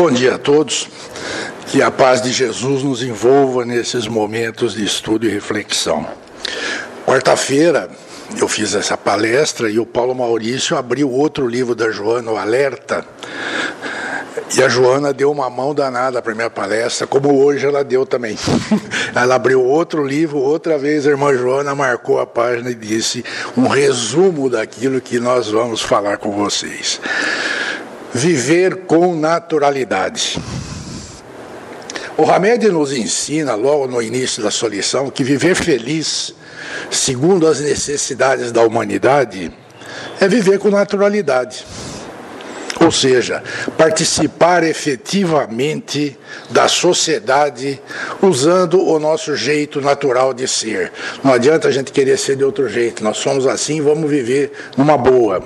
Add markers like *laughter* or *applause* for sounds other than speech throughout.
Bom dia a todos. Que a paz de Jesus nos envolva nesses momentos de estudo e reflexão. Quarta-feira eu fiz essa palestra e o Paulo Maurício abriu outro livro da Joana, o Alerta. E a Joana deu uma mão danada para minha palestra, como hoje ela deu também. *laughs* ela abriu outro livro, outra vez a irmã Joana marcou a página e disse um resumo daquilo que nós vamos falar com vocês. Viver com naturalidade. O Hamed nos ensina, logo no início da sua lição, que viver feliz, segundo as necessidades da humanidade, é viver com naturalidade. Ou seja, participar efetivamente da sociedade usando o nosso jeito natural de ser. Não adianta a gente querer ser de outro jeito, nós somos assim, vamos viver numa boa.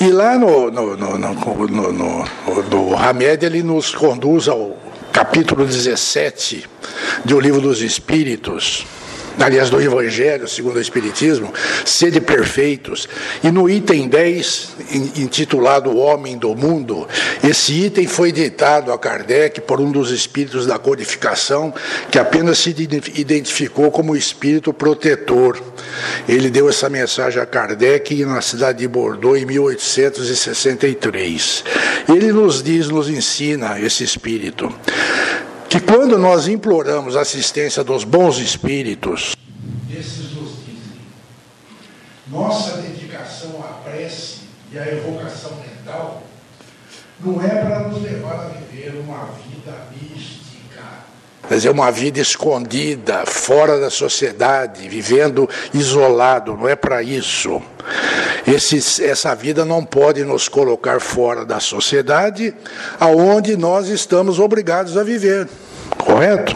E lá no, no, no, no, no, no, Hamed, ele nos conduz ao capítulo 17 do Livro dos Espíritos aliás, do Evangelho segundo o Espiritismo, sede perfeitos. E no item 10, intitulado Homem do Mundo, esse item foi ditado a Kardec por um dos espíritos da codificação, que apenas se identificou como espírito protetor. Ele deu essa mensagem a Kardec na cidade de Bordeaux em 1863. Ele nos diz, nos ensina esse espírito que quando nós imploramos a assistência dos bons espíritos, esses nos dizem, nossa dedicação à prece e à evocação mental não é para nos levar a viver uma vida mística. Quer dizer, uma vida escondida, fora da sociedade, vivendo isolado, não é para isso. Esse, essa vida não pode nos colocar fora da sociedade, aonde nós estamos obrigados a viver. Correto?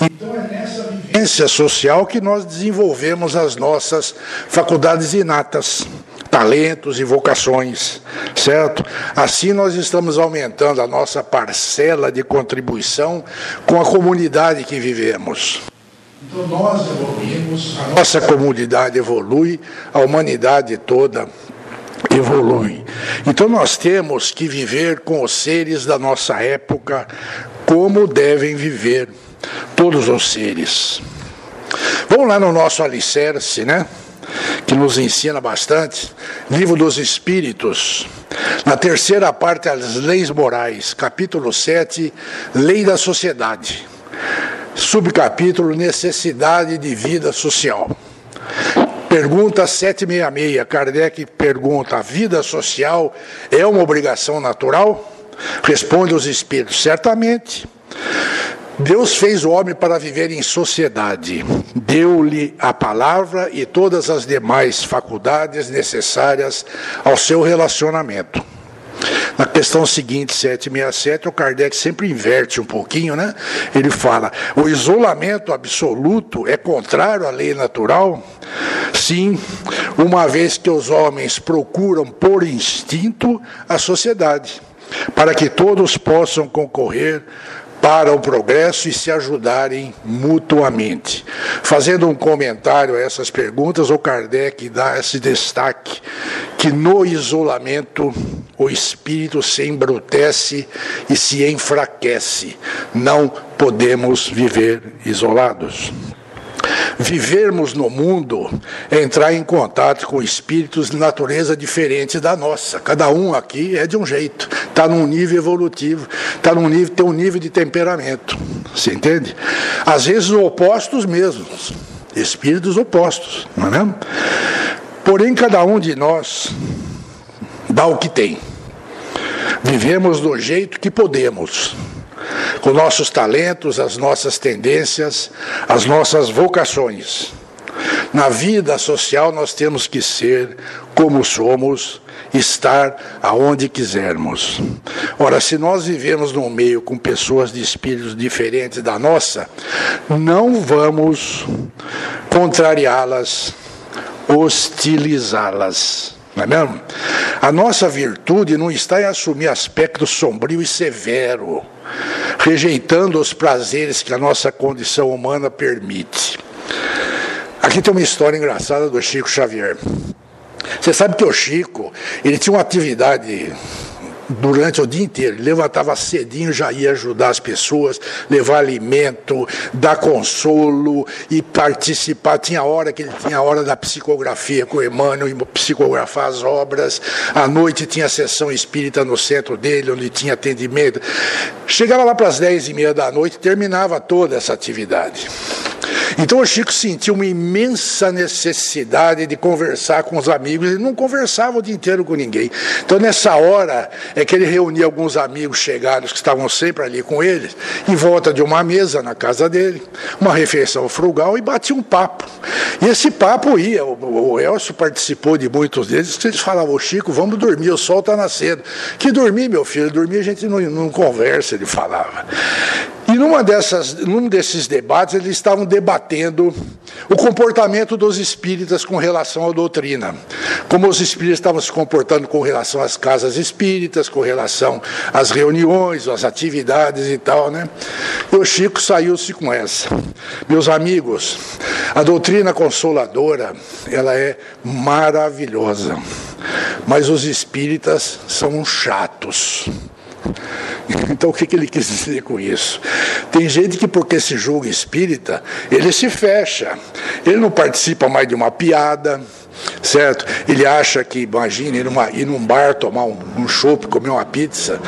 Então é nessa vivência social que nós desenvolvemos as nossas faculdades inatas, talentos e vocações, certo? Assim nós estamos aumentando a nossa parcela de contribuição com a comunidade que vivemos. Então nós evoluímos, a nossa comunidade evolui, a humanidade toda evolui. Então nós temos que viver com os seres da nossa época como devem viver todos os seres. Vamos lá no nosso alicerce, né? Que nos ensina bastante. Livro dos Espíritos. Na terceira parte, as leis morais, capítulo 7, Lei da Sociedade. Subcapítulo Necessidade de Vida Social. Pergunta 766. Kardec pergunta: a vida social é uma obrigação natural? Responde os espíritos: certamente. Deus fez o homem para viver em sociedade, deu-lhe a palavra e todas as demais faculdades necessárias ao seu relacionamento. Na questão seguinte, 767, o Kardec sempre inverte um pouquinho, né? Ele fala: o isolamento absoluto é contrário à lei natural? Sim, uma vez que os homens procuram por instinto a sociedade, para que todos possam concorrer para o progresso e se ajudarem mutuamente. Fazendo um comentário a essas perguntas, o Kardec dá esse destaque que no isolamento o espírito se embrutece e se enfraquece. Não podemos viver isolados. Vivermos no mundo é entrar em contato com espíritos de natureza diferente da nossa. Cada um aqui é de um jeito, está num nível evolutivo, está num nível, tem um nível de temperamento. Você entende? Às vezes opostos mesmos, espíritos opostos, não é mesmo? Porém, cada um de nós dá o que tem. Vivemos do jeito que podemos com nossos talentos, as nossas tendências, as nossas vocações. Na vida social nós temos que ser como somos, estar aonde quisermos. Ora, se nós vivemos num meio com pessoas de espíritos diferentes da nossa, não vamos contrariá-las, hostilizá-las. Não é mesmo? A nossa virtude não está em assumir aspecto sombrio e severo rejeitando os prazeres que a nossa condição humana permite. Aqui tem uma história engraçada do Chico Xavier. Você sabe que o Chico, ele tinha uma atividade durante o dia inteiro. Ele levantava cedinho, já ia ajudar as pessoas, levar alimento, dar consolo e participar. Tinha hora que ele tinha a hora da psicografia com o Emmanuel e psicografar as obras. À noite tinha sessão espírita no centro dele, onde tinha atendimento. Chegava lá para as dez e meia da noite, terminava toda essa atividade. Então o Chico sentiu uma imensa necessidade de conversar com os amigos. Ele não conversava o dia inteiro com ninguém. Então nessa hora é que ele reunia alguns amigos chegados que estavam sempre ali com ele, em volta de uma mesa na casa dele, uma refeição frugal e batia um papo. E esse papo ia, o, Elcio participou de muitos deles, eles falavam, Chico, vamos dormir, o sol está nascendo. Que dormir, meu filho, dormir a gente não, não conversa, ele falava. E numa dessas, num desses debates, eles estavam debatendo o comportamento dos espíritas com relação à doutrina. Como os espíritas estavam se comportando com relação às casas espíritas, com relação às reuniões, às atividades e tal, né? E o Chico saiu-se com essa. Meus amigos, a doutrina consoladora, ela é maravilhosa. Mas os espíritas são chatos. *laughs* Então o que, ele quis dizer com isso? Tem gente que, porque se julga espírita, ele se fecha. Ele não participa mais de uma piada, certo? Ele acha que, imagine, ir, numa, ir num bar tomar um, um chopp, comer uma pizza.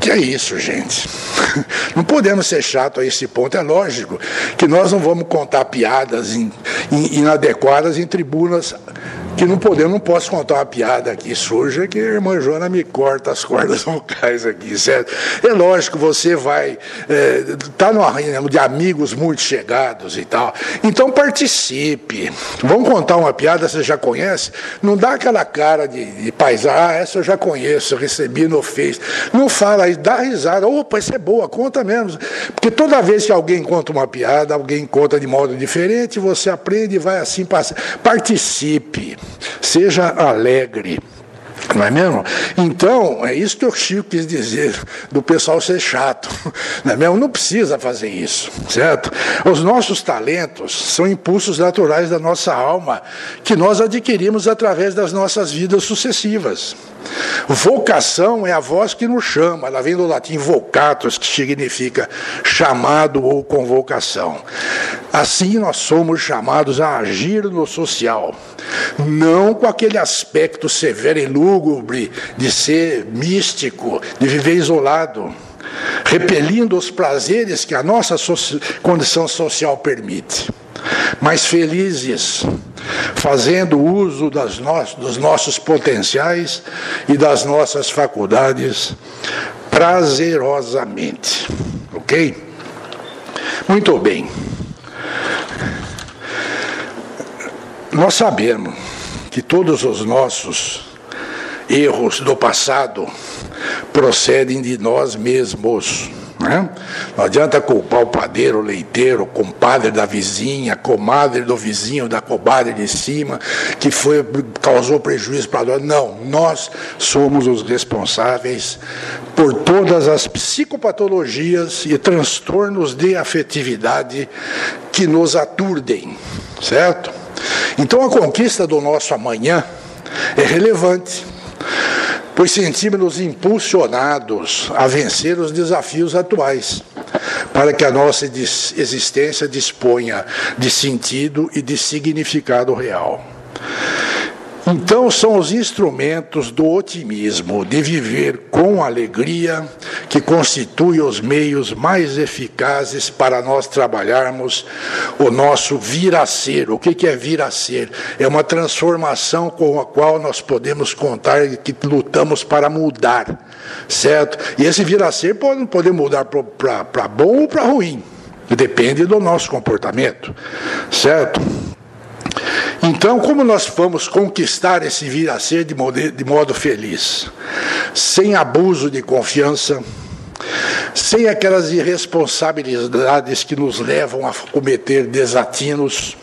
Que é isso, gente? *laughs* Não podemos ser chato a esse ponto. É lógico que nós não vamos contar piadas in, in, inadequadas em tribunas que não podemos, não posso contar uma piada aqui suja que a irmã Joana me corta as cordas *laughs* vocais aqui, certo? É lógico, você vai estar é, tá numa de amigos muito chegados e tal. Então participe. Vamos contar uma piada, você já conhece? Não dá aquela cara de, de ah, essa eu já conheço, eu recebi no Face. Não fala aí, dá risada. Opa, isso é boa, conta mesmo. Porque toda vez que alguém conta uma piada, alguém conta de modo diferente, você aprende e vai assim passar. Participe. Seja alegre. Não é mesmo? Então, é isso que o Chico quis dizer, do pessoal ser chato. Não é mesmo? Não precisa fazer isso, certo? Os nossos talentos são impulsos naturais da nossa alma, que nós adquirimos através das nossas vidas sucessivas. Vocação é a voz que nos chama, ela vem do latim vocatus, que significa chamado ou convocação. Assim nós somos chamados a agir no social, não com aquele aspecto severo e lúgubre de ser místico, de viver isolado repelindo os prazeres que a nossa condição social permite, mas felizes, fazendo uso no dos nossos potenciais e das nossas faculdades prazerosamente. Ok? Muito bem. Nós sabemos que todos os nossos erros do passado procedem de nós mesmos. Né? Não adianta culpar o padeiro, o leiteiro, o compadre da vizinha, a comadre do vizinho, da comadre de cima, que foi, causou prejuízo para nós. Não, nós somos os responsáveis por todas as psicopatologias e transtornos de afetividade que nos aturdem, certo? Então a conquista do nosso amanhã é relevante pois sentimos-nos impulsionados a vencer os desafios atuais, para que a nossa existência disponha de sentido e de significado real. Então, são os instrumentos do otimismo, de viver com alegria, que constituem os meios mais eficazes para nós trabalharmos o nosso vir a ser. O que é vir a ser? É uma transformação com a qual nós podemos contar que lutamos para mudar, certo? E esse vir a ser pode, pode mudar para bom ou para ruim, depende do nosso comportamento, certo? Então, como nós vamos conquistar esse vir a ser de modo, de modo feliz? Sem abuso de confiança, sem aquelas irresponsabilidades que nos levam a cometer desatinos,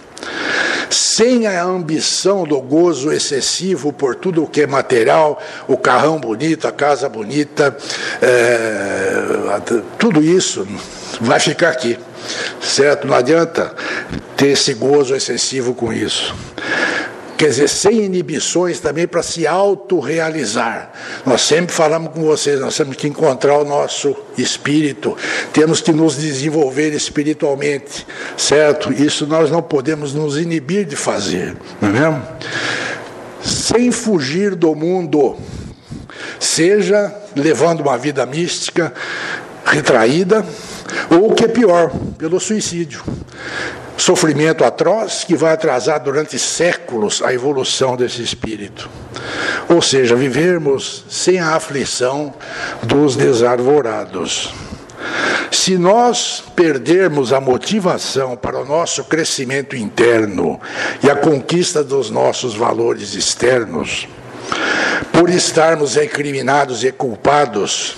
sem a ambição do gozo excessivo por tudo o que é material, o carrão bonito, a casa bonita, é, tudo isso vai ficar aqui, certo? Não adianta ter esse gozo excessivo com isso. quer dizer, sem inibições também para se autorrealizar. Nós sempre falamos com vocês, nós temos que encontrar o nosso espírito, temos que nos desenvolver espiritualmente, certo? Isso nós não podemos nos inibir de fazer, não é mesmo? Sem fugir do mundo, seja levando uma vida mística, retraída, ou o que é pior, pelo suicídio. Sofrimento atroz que vai atrasar durante séculos a evolução desse espírito. Ou seja, vivermos sem a aflição dos desarvorados. Se nós perdermos a motivação para o nosso crescimento interno e a conquista dos nossos valores externos, por estarmos recriminados e culpados,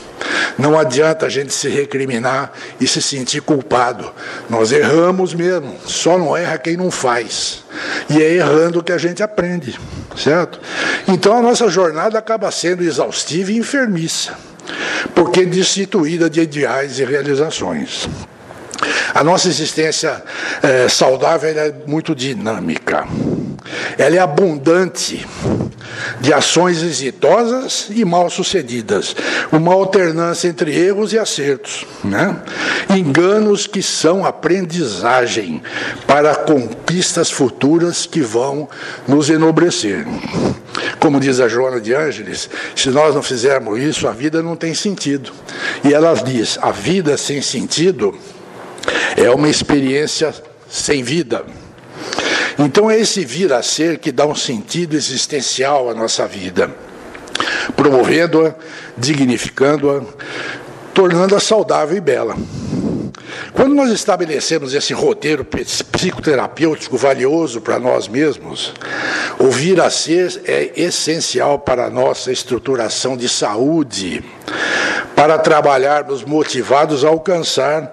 não adianta a gente se recriminar e se sentir culpado. Nós erramos mesmo, só não erra quem não faz. E é errando que a gente aprende, certo? Então a nossa jornada acaba sendo exaustiva e enfermiça, porque é destituída de ideais e realizações. A nossa existência é, saudável é muito dinâmica, ela é abundante de ações exitosas e mal sucedidas, uma alternância entre erros e acertos, né? enganos que são aprendizagem para conquistas futuras que vão nos enobrecer. Como diz a Joana de Ângeles, se nós não fizermos isso, a vida não tem sentido. E ela diz: a vida sem sentido é uma experiência sem vida. Então é esse vir a ser que dá um sentido existencial à nossa vida, promovendo-a, dignificando-a, tornando-a saudável e bela. Quando nós estabelecemos esse roteiro psicoterapêutico valioso para nós mesmos, o vir a ser é essencial para a nossa estruturação de saúde, para trabalharmos motivados a alcançar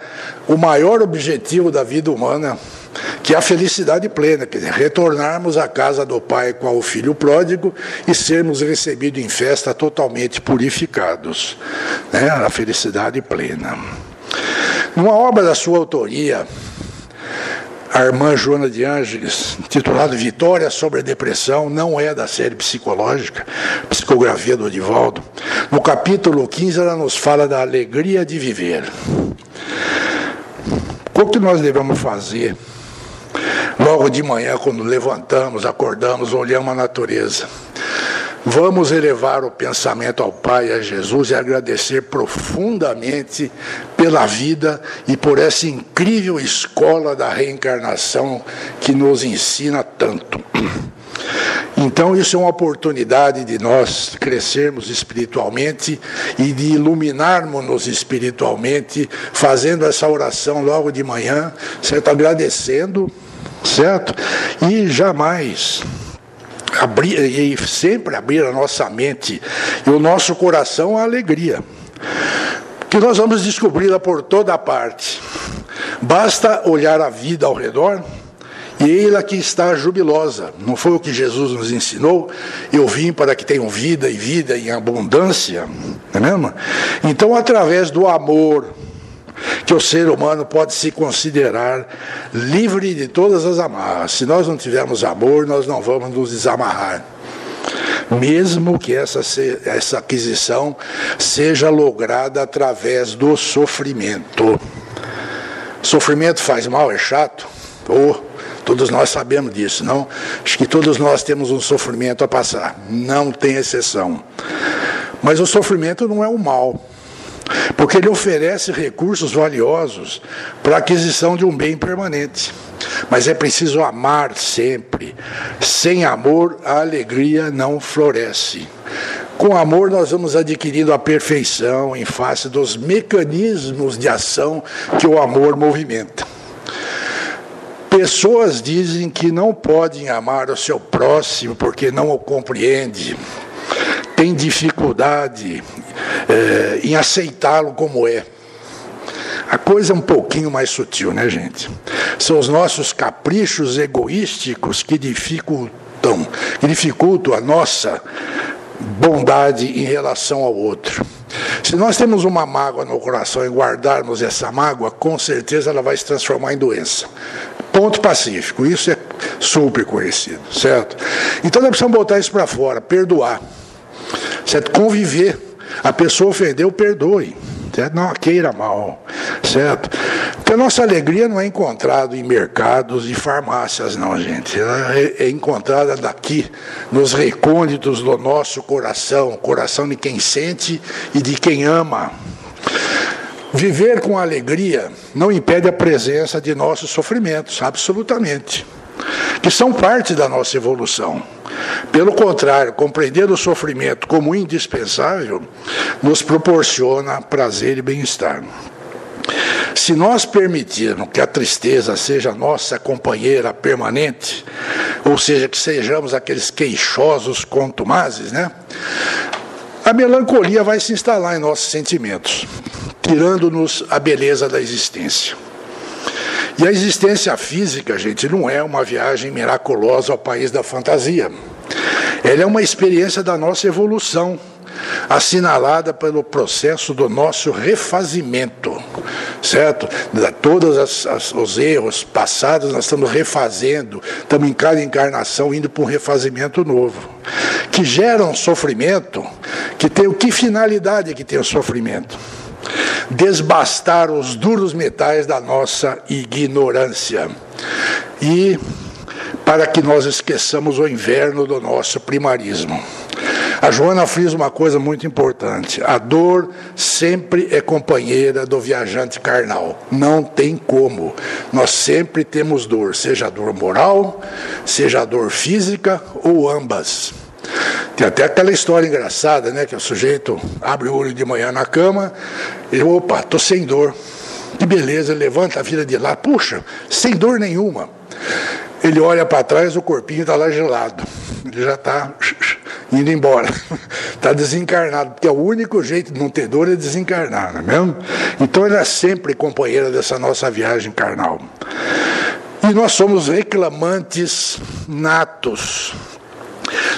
o maior objetivo da vida humana, que é a felicidade plena, quer dizer, retornarmos à casa do Pai com o Filho pródigo e sermos recebidos em festa totalmente purificados. Né? A felicidade plena. Numa obra da sua autoria, a irmã Joana de Ângeles, titulada Vitória sobre a Depressão, não é da série psicológica, psicografia do Odivaldo. No capítulo 15, ela nos fala da alegria de viver. O que nós devemos fazer Logo de manhã, quando levantamos, acordamos, olhamos a natureza. Vamos elevar o pensamento ao Pai, a Jesus e agradecer profundamente pela vida e por essa incrível escola da reencarnação que nos ensina tanto. Então, isso é uma oportunidade de nós crescermos espiritualmente e de iluminarmos-nos espiritualmente, fazendo essa oração logo de manhã, certo? Agradecendo certo? E jamais abrir, e sempre abrir a nossa mente e o nosso coração à alegria. Que nós vamos descobri-la por toda parte. Basta olhar a vida ao redor e ela que está jubilosa. Não foi o que Jesus nos ensinou? Eu vim para que tenham vida e vida em abundância. Não é mesmo? Então, através do amor, que o ser humano pode se considerar livre de todas as amarras. Se nós não tivermos amor, nós não vamos nos desamarrar. Mesmo que essa, essa aquisição seja lograda através do sofrimento. Sofrimento faz mal, é chato? Oh, todos nós sabemos disso, não? Acho que todos nós temos um sofrimento a passar, não tem exceção. Mas o sofrimento não é o mal porque ele oferece recursos valiosos para a aquisição de um bem permanente. Mas é preciso amar sempre. Sem amor, a alegria não floresce. Com amor, nós vamos adquirindo a perfeição em face dos mecanismos de ação que o amor movimenta. Pessoas dizem que não podem amar o seu próximo porque não o compreende, tem dificuldade é, em aceitá-lo como é. A coisa é um pouquinho mais sutil, né, gente? São os nossos caprichos egoísticos que dificultam, que dificultam a nossa bondade em relação ao outro. Se nós temos uma mágoa no coração e guardarmos essa mágoa, com certeza ela vai se transformar em doença. Ponto pacífico. Isso é Super conhecido, certo? Então nós precisamos botar isso para fora, perdoar. Certo? Conviver. A pessoa ofendeu, perdoe. Certo? Não queira mal. Certo? Porque a nossa alegria não é encontrada em mercados e farmácias, não, gente. Ela é, é encontrada daqui, nos recônditos do nosso coração, coração de quem sente e de quem ama. Viver com alegria não impede a presença de nossos sofrimentos, absolutamente, que são parte da nossa evolução. Pelo contrário, compreender o sofrimento como indispensável nos proporciona prazer e bem-estar. Se nós permitirmos que a tristeza seja nossa companheira permanente, ou seja, que sejamos aqueles queixosos contumazes, né? A melancolia vai se instalar em nossos sentimentos, tirando-nos a beleza da existência. E a existência física, gente, não é uma viagem miraculosa ao país da fantasia. Ela é uma experiência da nossa evolução, assinalada pelo processo do nosso refazimento, certo? Todos os erros passados nós estamos refazendo, estamos em cada encarnação indo para um refazimento novo, que gera um sofrimento, que tem o que finalidade que tem o sofrimento? Desbastar os duros metais da nossa ignorância. E para que nós esqueçamos o inverno do nosso primarismo. A Joana frisa uma coisa muito importante: a dor sempre é companheira do viajante carnal. Não tem como. Nós sempre temos dor, seja dor moral, seja dor física ou ambas. Tem até aquela história engraçada, né? Que o sujeito abre o olho de manhã na cama e opa, tô sem dor. Que beleza, levanta a vida de lá, puxa, sem dor nenhuma. Ele olha para trás, o corpinho está lá gelado. Ele já está *laughs* indo embora. Está *laughs* desencarnado, porque é o único jeito de não ter dor é desencarnar, não é mesmo? Então ele é sempre companheira dessa nossa viagem carnal. E nós somos reclamantes natos.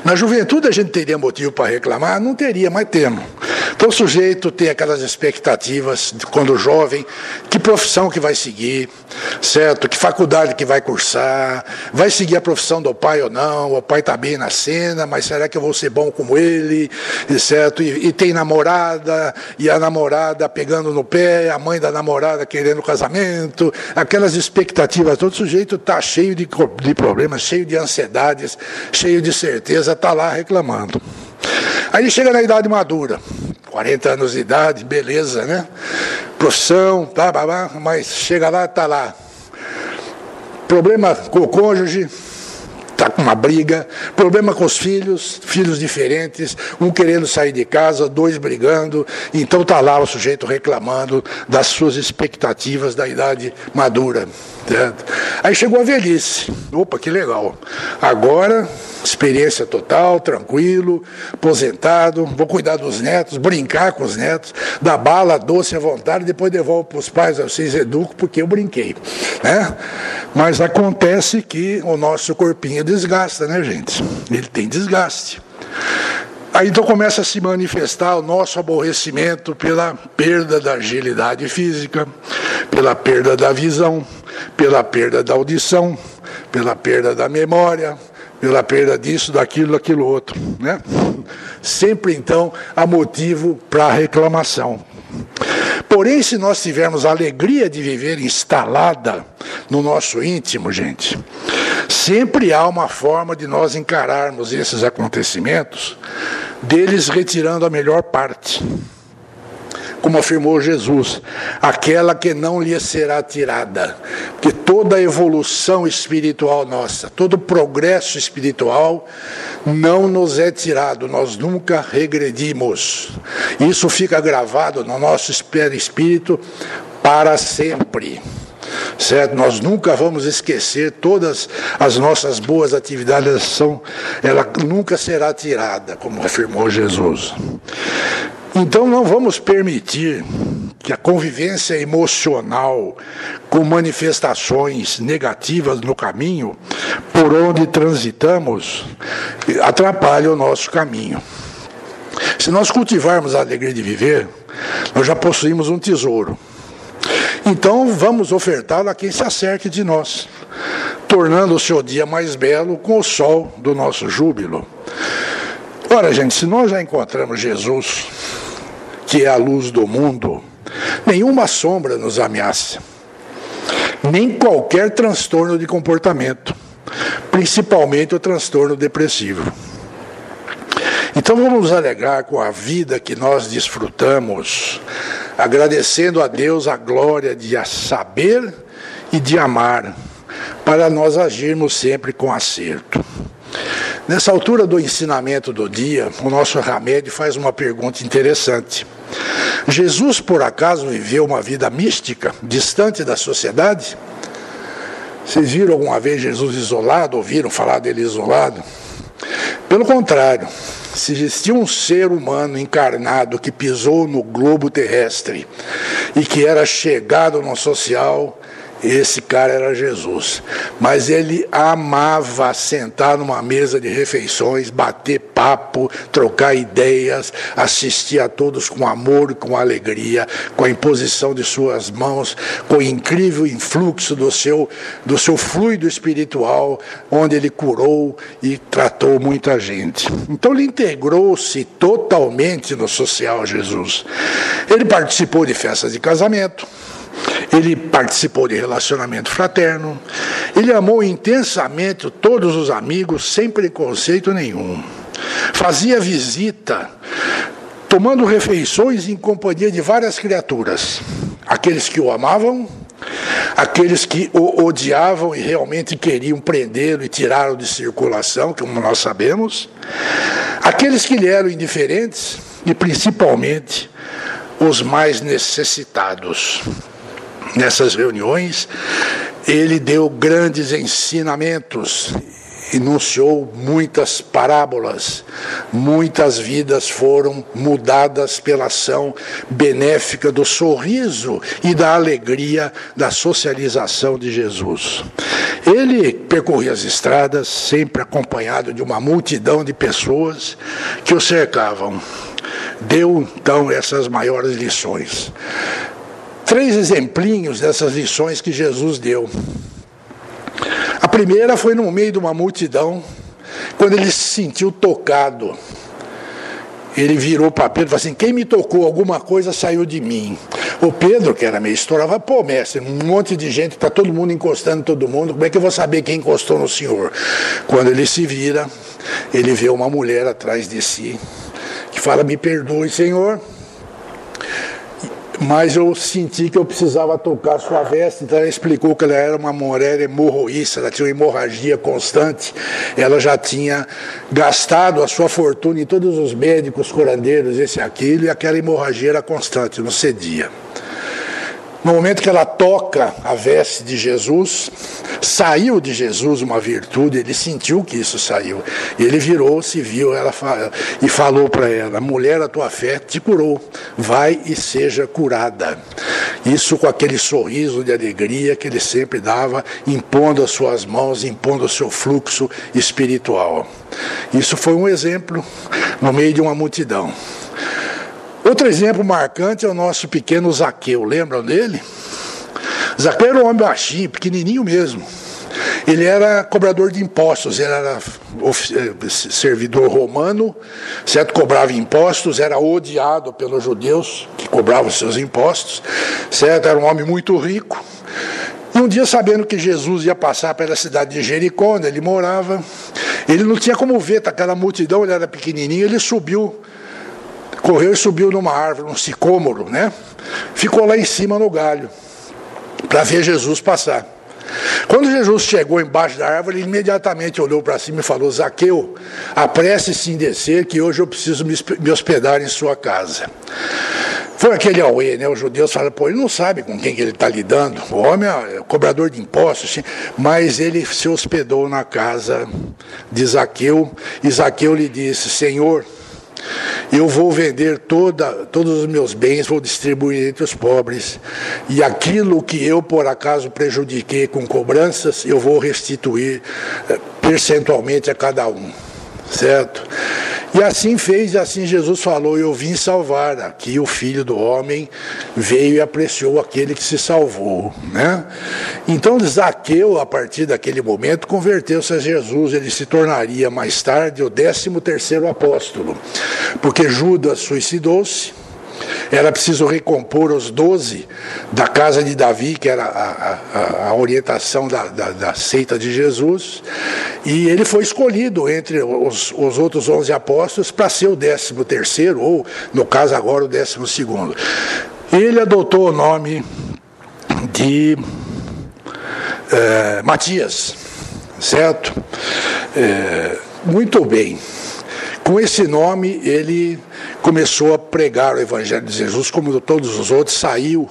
Na juventude a gente teria motivo para reclamar? Não teria, mas temos. Então o sujeito tem aquelas expectativas, de, quando jovem, que profissão que vai seguir, certo? Que faculdade que vai cursar, vai seguir a profissão do pai ou não, o pai está bem na cena, mas será que eu vou ser bom como ele, certo? E, e tem namorada, e a namorada pegando no pé, a mãe da namorada querendo casamento, aquelas expectativas, todo sujeito está cheio de, de problemas, cheio de ansiedades, cheio de certeza, está lá reclamando. Aí chega na idade madura, 40 anos de idade, beleza, né? Profissão, tá, blá, mas chega lá, tá lá. Problema com o cônjuge, tá com uma briga, problema com os filhos, filhos diferentes, um querendo sair de casa, dois brigando, então tá lá o sujeito reclamando das suas expectativas da idade madura. Certo? Aí chegou a velhice. Opa, que legal. Agora experiência total, tranquilo, aposentado, vou cuidar dos netos, brincar com os netos, dar bala doce à vontade, depois devolvo para os pais, vocês educo porque eu brinquei. Né? Mas acontece que o nosso corpinho desgasta, né, gente? Ele tem desgaste. Aí então começa a se manifestar o nosso aborrecimento pela perda da agilidade física, pela perda da visão, pela perda da audição, pela perda da memória, pela perda disso, daquilo, daquilo outro. Né? Sempre, então, há motivo para reclamação. Porém, se nós tivermos a alegria de viver instalada no nosso íntimo, gente, sempre há uma forma de nós encararmos esses acontecimentos, deles retirando a melhor parte como afirmou Jesus, aquela que não lhe será tirada. Porque toda a evolução espiritual nossa, todo progresso espiritual não nos é tirado, nós nunca regredimos. Isso fica gravado no nosso espírito para sempre. Certo? Nós nunca vamos esquecer todas as nossas boas atividades, são, ela nunca será tirada, como afirmou Jesus. Então não vamos permitir que a convivência emocional com manifestações negativas no caminho por onde transitamos atrapalhe o nosso caminho. Se nós cultivarmos a alegria de viver, nós já possuímos um tesouro. Então vamos ofertá-lo a quem se acerte de nós. tornando o seu dia mais belo com o sol do nosso júbilo. Ora, gente, se nós já encontramos Jesus, que é a luz do mundo, nenhuma sombra nos ameaça, nem qualquer transtorno de comportamento, principalmente o transtorno depressivo. Então vamos nos alegrar com a vida que nós desfrutamos, agradecendo a Deus a glória de saber e de amar, para nós agirmos sempre com acerto. Nessa altura do ensinamento do dia, o nosso Ramédio faz uma pergunta interessante. Jesus, por acaso, viveu uma vida mística, distante da sociedade? Vocês viram alguma vez Jesus isolado? Ouviram falar dele isolado? Pelo contrário, se existia um ser humano encarnado que pisou no globo terrestre e que era chegado no social, esse cara era Jesus. Mas ele amava sentar numa mesa de refeições, bater papo, trocar ideias, assistir a todos com amor com alegria, com a imposição de suas mãos, com o incrível influxo do seu, do seu fluido espiritual, onde ele curou e tratou muita gente. Então ele integrou-se totalmente no social Jesus. Ele participou de festas de casamento ele participou de relacionamento fraterno, ele amou intensamente todos os amigos sem preconceito nenhum. Fazia visita, tomando refeições em companhia de várias criaturas, aqueles que o amavam, aqueles que o odiavam e realmente queriam prendê-lo e tirá-lo de circulação, como nós sabemos, aqueles que lhe eram indiferentes e principalmente os mais necessitados nessas reuniões, ele deu grandes ensinamentos, enunciou muitas parábolas, muitas vidas foram mudadas pela ação benéfica do sorriso e da alegria da socialização de Jesus. Ele percorria as estradas, sempre acompanhado de uma multidão de pessoas que o cercavam. Deu então essas maiores lições três exemplinhos dessas lições que Jesus deu. A primeira foi no meio de uma multidão, quando ele se sentiu tocado. Ele virou para Pedro e falou assim: Quem me tocou alguma coisa saiu de mim. O Pedro, que era meio estourado, pô, mestre, um monte de gente, está todo mundo encostando todo mundo, como é que eu vou saber quem encostou no senhor? Quando ele se vira, ele vê uma mulher atrás de si, que fala: Me perdoe, senhor, mas eu senti que eu precisava tocar sua veste, então ela explicou que ela era uma mulher hemorroísta, ela tinha uma hemorragia constante, ela já tinha gastado a sua fortuna em todos os médicos curandeiros, esse e aquilo, e aquela hemorragia era constante, não cedia. No momento que ela toca a veste de Jesus, saiu de Jesus uma virtude, ele sentiu que isso saiu. E ele virou-se, viu ela e falou para ela: Mulher, a tua fé te curou, vai e seja curada. Isso com aquele sorriso de alegria que ele sempre dava, impondo as suas mãos, impondo o seu fluxo espiritual. Isso foi um exemplo no meio de uma multidão. Outro exemplo marcante é o nosso pequeno Zaqueu, lembram dele? Zaqueu era um homem baixinho, pequenininho mesmo. Ele era cobrador de impostos, ele era eh, servidor romano, certo? Cobrava impostos, era odiado pelos judeus que cobravam seus impostos, certo? Era um homem muito rico. E um dia, sabendo que Jesus ia passar pela cidade de Jericó, onde ele morava, ele não tinha como ver aquela multidão, ele era pequenininho, ele subiu correu e subiu numa árvore, um sicômoro, né? Ficou lá em cima no galho, para ver Jesus passar. Quando Jesus chegou embaixo da árvore, ele imediatamente olhou para cima e falou: Zaqueu, apresse-se em descer, que hoje eu preciso me hospedar em sua casa. Foi aquele auê, né? Os judeus falaram, pô, ele não sabe com quem que ele está lidando. O homem é cobrador de impostos, mas ele se hospedou na casa de Zaqueu, e Zaqueu lhe disse: Senhor, eu vou vender toda, todos os meus bens, vou distribuir entre os pobres, e aquilo que eu por acaso prejudiquei com cobranças, eu vou restituir eh, percentualmente a cada um, certo? E assim fez, e assim Jesus falou: Eu vim salvar. Aqui o filho do homem veio e apreciou aquele que se salvou. Né? Então Zaqueu, a partir daquele momento, converteu-se a Jesus. Ele se tornaria mais tarde o décimo terceiro apóstolo, porque Judas suicidou-se era preciso recompor os doze da casa de Davi, que era a, a, a orientação da, da, da, seita de Jesus, e ele foi escolhido entre os, os outros onze apóstolos para ser o décimo terceiro, ou, no caso agora, o décimo segundo. Ele adotou o nome de é, Matias, certo? É, muito bem. Com esse nome, ele começou a pregar o Evangelho de Jesus, como todos os outros, saiu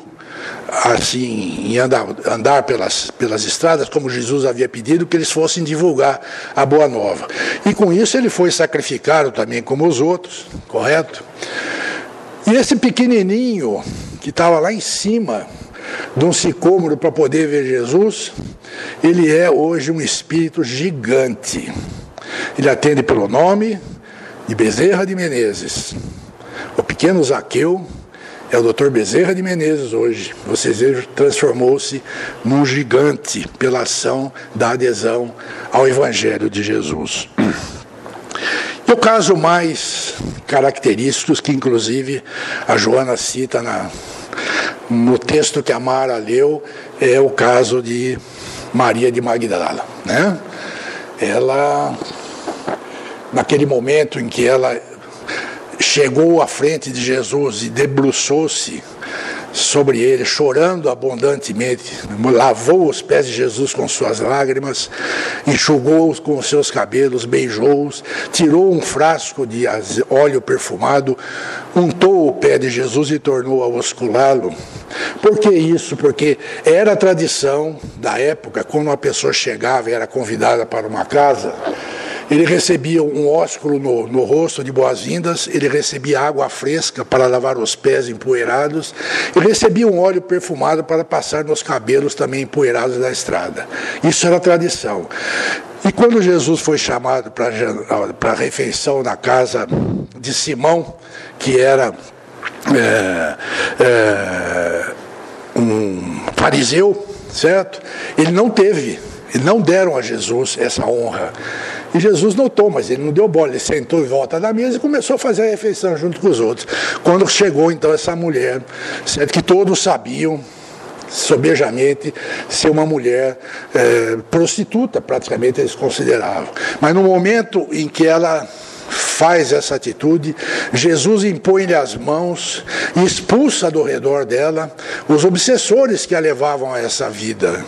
assim, em andar, andar pelas, pelas estradas, como Jesus havia pedido, que eles fossem divulgar a boa nova. E com isso ele foi sacrificado também, como os outros, correto? E esse pequenininho, que estava lá em cima de um sicômoro para poder ver Jesus, ele é hoje um espírito gigante. Ele atende pelo nome, de Bezerra de Menezes. O pequeno Zaqueu é o Dr. Bezerra de Menezes hoje. Vocês vejam, transformou-se num gigante pela ação da adesão ao Evangelho de Jesus. E o caso mais característico, que inclusive a Joana cita na, no texto que a Mara leu, é o caso de Maria de Magdala. Né? Ela naquele momento em que ela chegou à frente de Jesus e debruçou-se sobre ele, chorando abundantemente, lavou os pés de Jesus com suas lágrimas, enxugou-os com seus cabelos, beijou-os, tirou um frasco de óleo perfumado, untou o pé de Jesus e tornou a osculá-lo. Por que isso? Porque era tradição da época, quando uma pessoa chegava e era convidada para uma casa, ele recebia um ósculo no, no rosto de boas-vindas, ele recebia água fresca para lavar os pés empoeirados, e recebia um óleo perfumado para passar nos cabelos também empoeirados da estrada. Isso era tradição. E quando Jesus foi chamado para a refeição na casa de Simão, que era é, é, um fariseu, certo? Ele não teve, não deram a Jesus essa honra. E Jesus notou, mas ele não deu bola, ele sentou em volta da mesa e começou a fazer a refeição junto com os outros. Quando chegou então essa mulher, certo que todos sabiam, sobejamente ser uma mulher é, prostituta, praticamente eles consideravam. Mas no momento em que ela faz essa atitude, Jesus impõe-lhe as mãos e expulsa do redor dela os obsessores que a levavam a essa vida.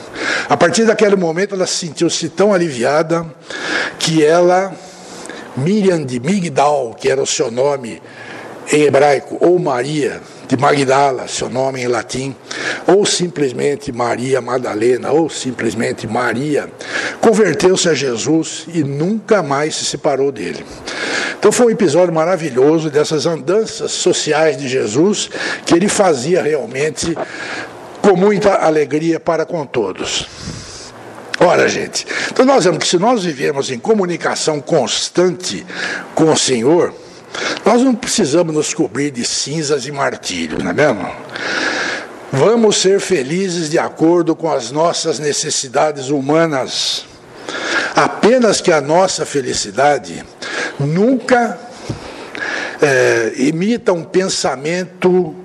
A partir daquele momento, ela sentiu-se tão aliviada que ela, Miriam de Migdal, que era o seu nome em hebraico, ou Maria, de Magdala, seu nome em latim, ou simplesmente Maria Madalena, ou simplesmente Maria, converteu-se a Jesus e nunca mais se separou dele. Então foi um episódio maravilhoso dessas andanças sociais de Jesus que ele fazia realmente com muita alegria para com todos. Ora, gente, então nós vemos que se nós vivemos em comunicação constante com o Senhor, nós não precisamos nos cobrir de cinzas e martírio, não é mesmo? Vamos ser felizes de acordo com as nossas necessidades humanas. Apenas que a nossa felicidade nunca é, imita um pensamento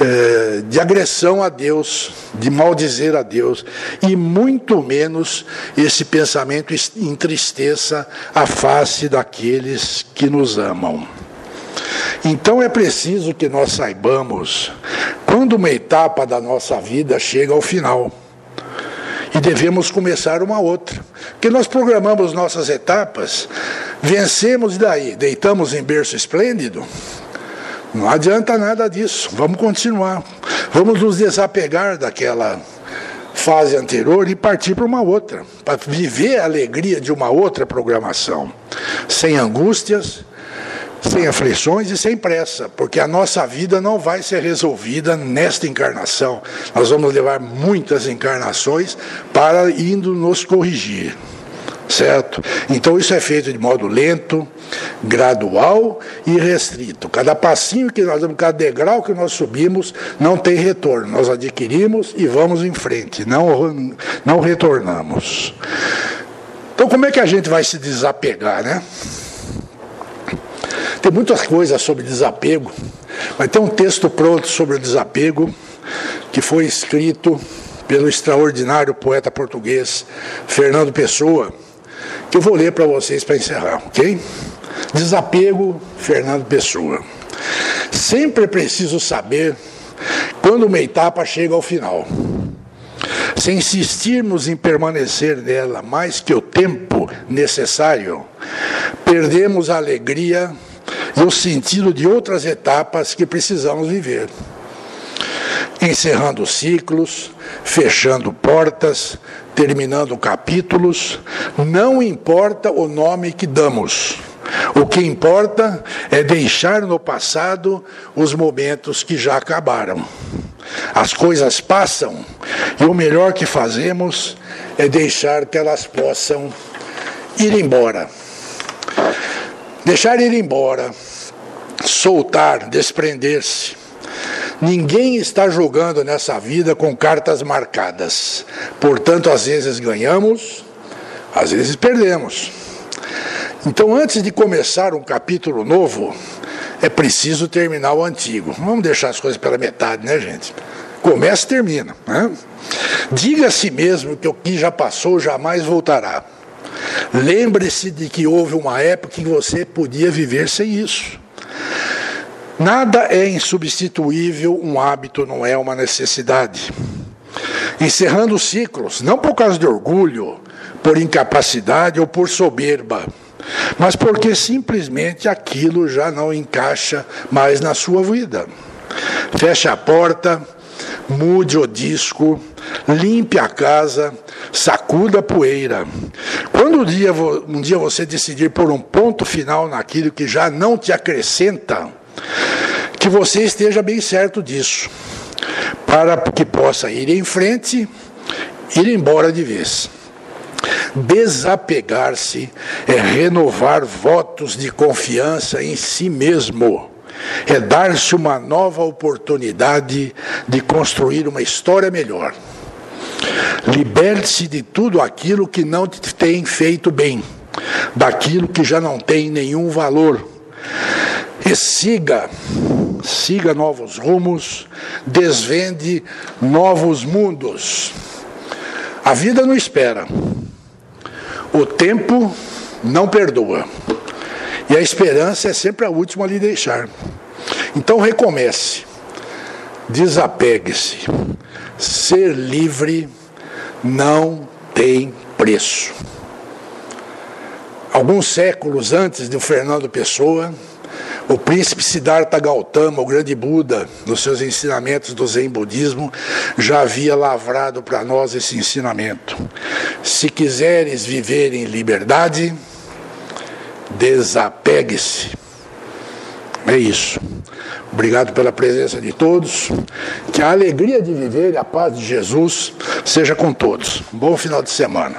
é, de agressão a Deus, de maldizer a Deus, e muito menos esse pensamento entristeça a face daqueles que nos amam. Então é preciso que nós saibamos quando uma etapa da nossa vida chega ao final. E devemos começar uma outra. Porque nós programamos nossas etapas, vencemos e daí? Deitamos em berço esplêndido? Não adianta nada disso. Vamos continuar. Vamos nos desapegar daquela fase anterior e partir para uma outra, para viver a alegria de uma outra programação, sem angústias, sem aflições e sem pressa, porque a nossa vida não vai ser resolvida nesta encarnação. Nós vamos levar muitas encarnações para indo nos corrigir. certo? Então isso é feito de modo lento, gradual e restrito. Cada passinho que nós damos, cada degrau que nós subimos, não tem retorno. Nós adquirimos e vamos em frente, não, não retornamos. Então como é que a gente vai se desapegar, né? Tem muitas coisas sobre desapego, mas tem um texto pronto sobre o desapego que foi escrito pelo extraordinário poeta português Fernando Pessoa que eu vou ler para vocês para encerrar, ok? Desapego, Fernando Pessoa. Sempre é preciso saber quando uma etapa chega ao final. Se insistirmos em permanecer nela mais que o tempo necessário, perdemos a alegria e o sentido de outras etapas que precisamos viver. Encerrando ciclos, fechando portas, terminando capítulos, não importa o nome que damos. O que importa é deixar no passado os momentos que já acabaram. As coisas passam e o melhor que fazemos é deixar que elas possam ir embora. Deixar ir embora, soltar, desprender-se Ninguém está jogando nessa vida com cartas marcadas. Portanto, às vezes ganhamos, às vezes perdemos. Então, antes de começar um capítulo novo, é preciso terminar o antigo. Vamos deixar as coisas pela metade, né, gente? Começa e termina. Né? Diga a si mesmo que o que já passou jamais voltará. Lembre-se de que houve uma época em que você podia viver sem isso. Nada é insubstituível, um hábito não é uma necessidade. Encerrando ciclos, não por causa de orgulho, por incapacidade ou por soberba, mas porque simplesmente aquilo já não encaixa mais na sua vida. Feche a porta, mude o disco, limpe a casa, sacuda a poeira. Quando um dia, um dia você decidir pôr um ponto final naquilo que já não te acrescenta, que você esteja bem certo disso, para que possa ir em frente, ir embora de vez. Desapegar-se é renovar votos de confiança em si mesmo, é dar-se uma nova oportunidade de construir uma história melhor. Liberte-se de tudo aquilo que não te tem feito bem, daquilo que já não tem nenhum valor e siga, siga novos rumos, desvende novos mundos. A vida não espera, o tempo não perdoa, e a esperança é sempre a última a lhe deixar. Então recomece, desapegue-se. Ser livre não tem preço. Alguns séculos antes de Fernando Pessoa, o príncipe Siddhartha Gautama, o grande Buda, nos seus ensinamentos do Zen Budismo, já havia lavrado para nós esse ensinamento. Se quiseres viver em liberdade, desapegue-se. É isso. Obrigado pela presença de todos. Que a alegria de viver e a paz de Jesus seja com todos. bom final de semana.